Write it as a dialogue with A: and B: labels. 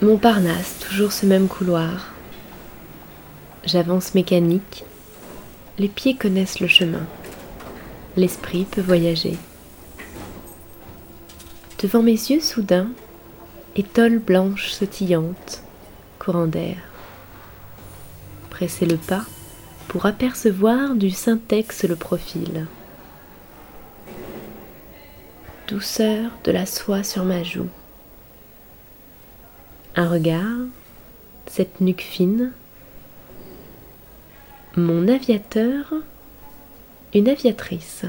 A: Montparnasse, toujours ce même couloir. J'avance mécanique, les pieds connaissent le chemin, l'esprit peut voyager. Devant mes yeux soudain, étoile blanche sautillante, courant d'air. Pressez le pas pour apercevoir du syntex le profil. Douceur de la soie sur ma joue. Un regard, cette nuque fine. Mon aviateur, une aviatrice.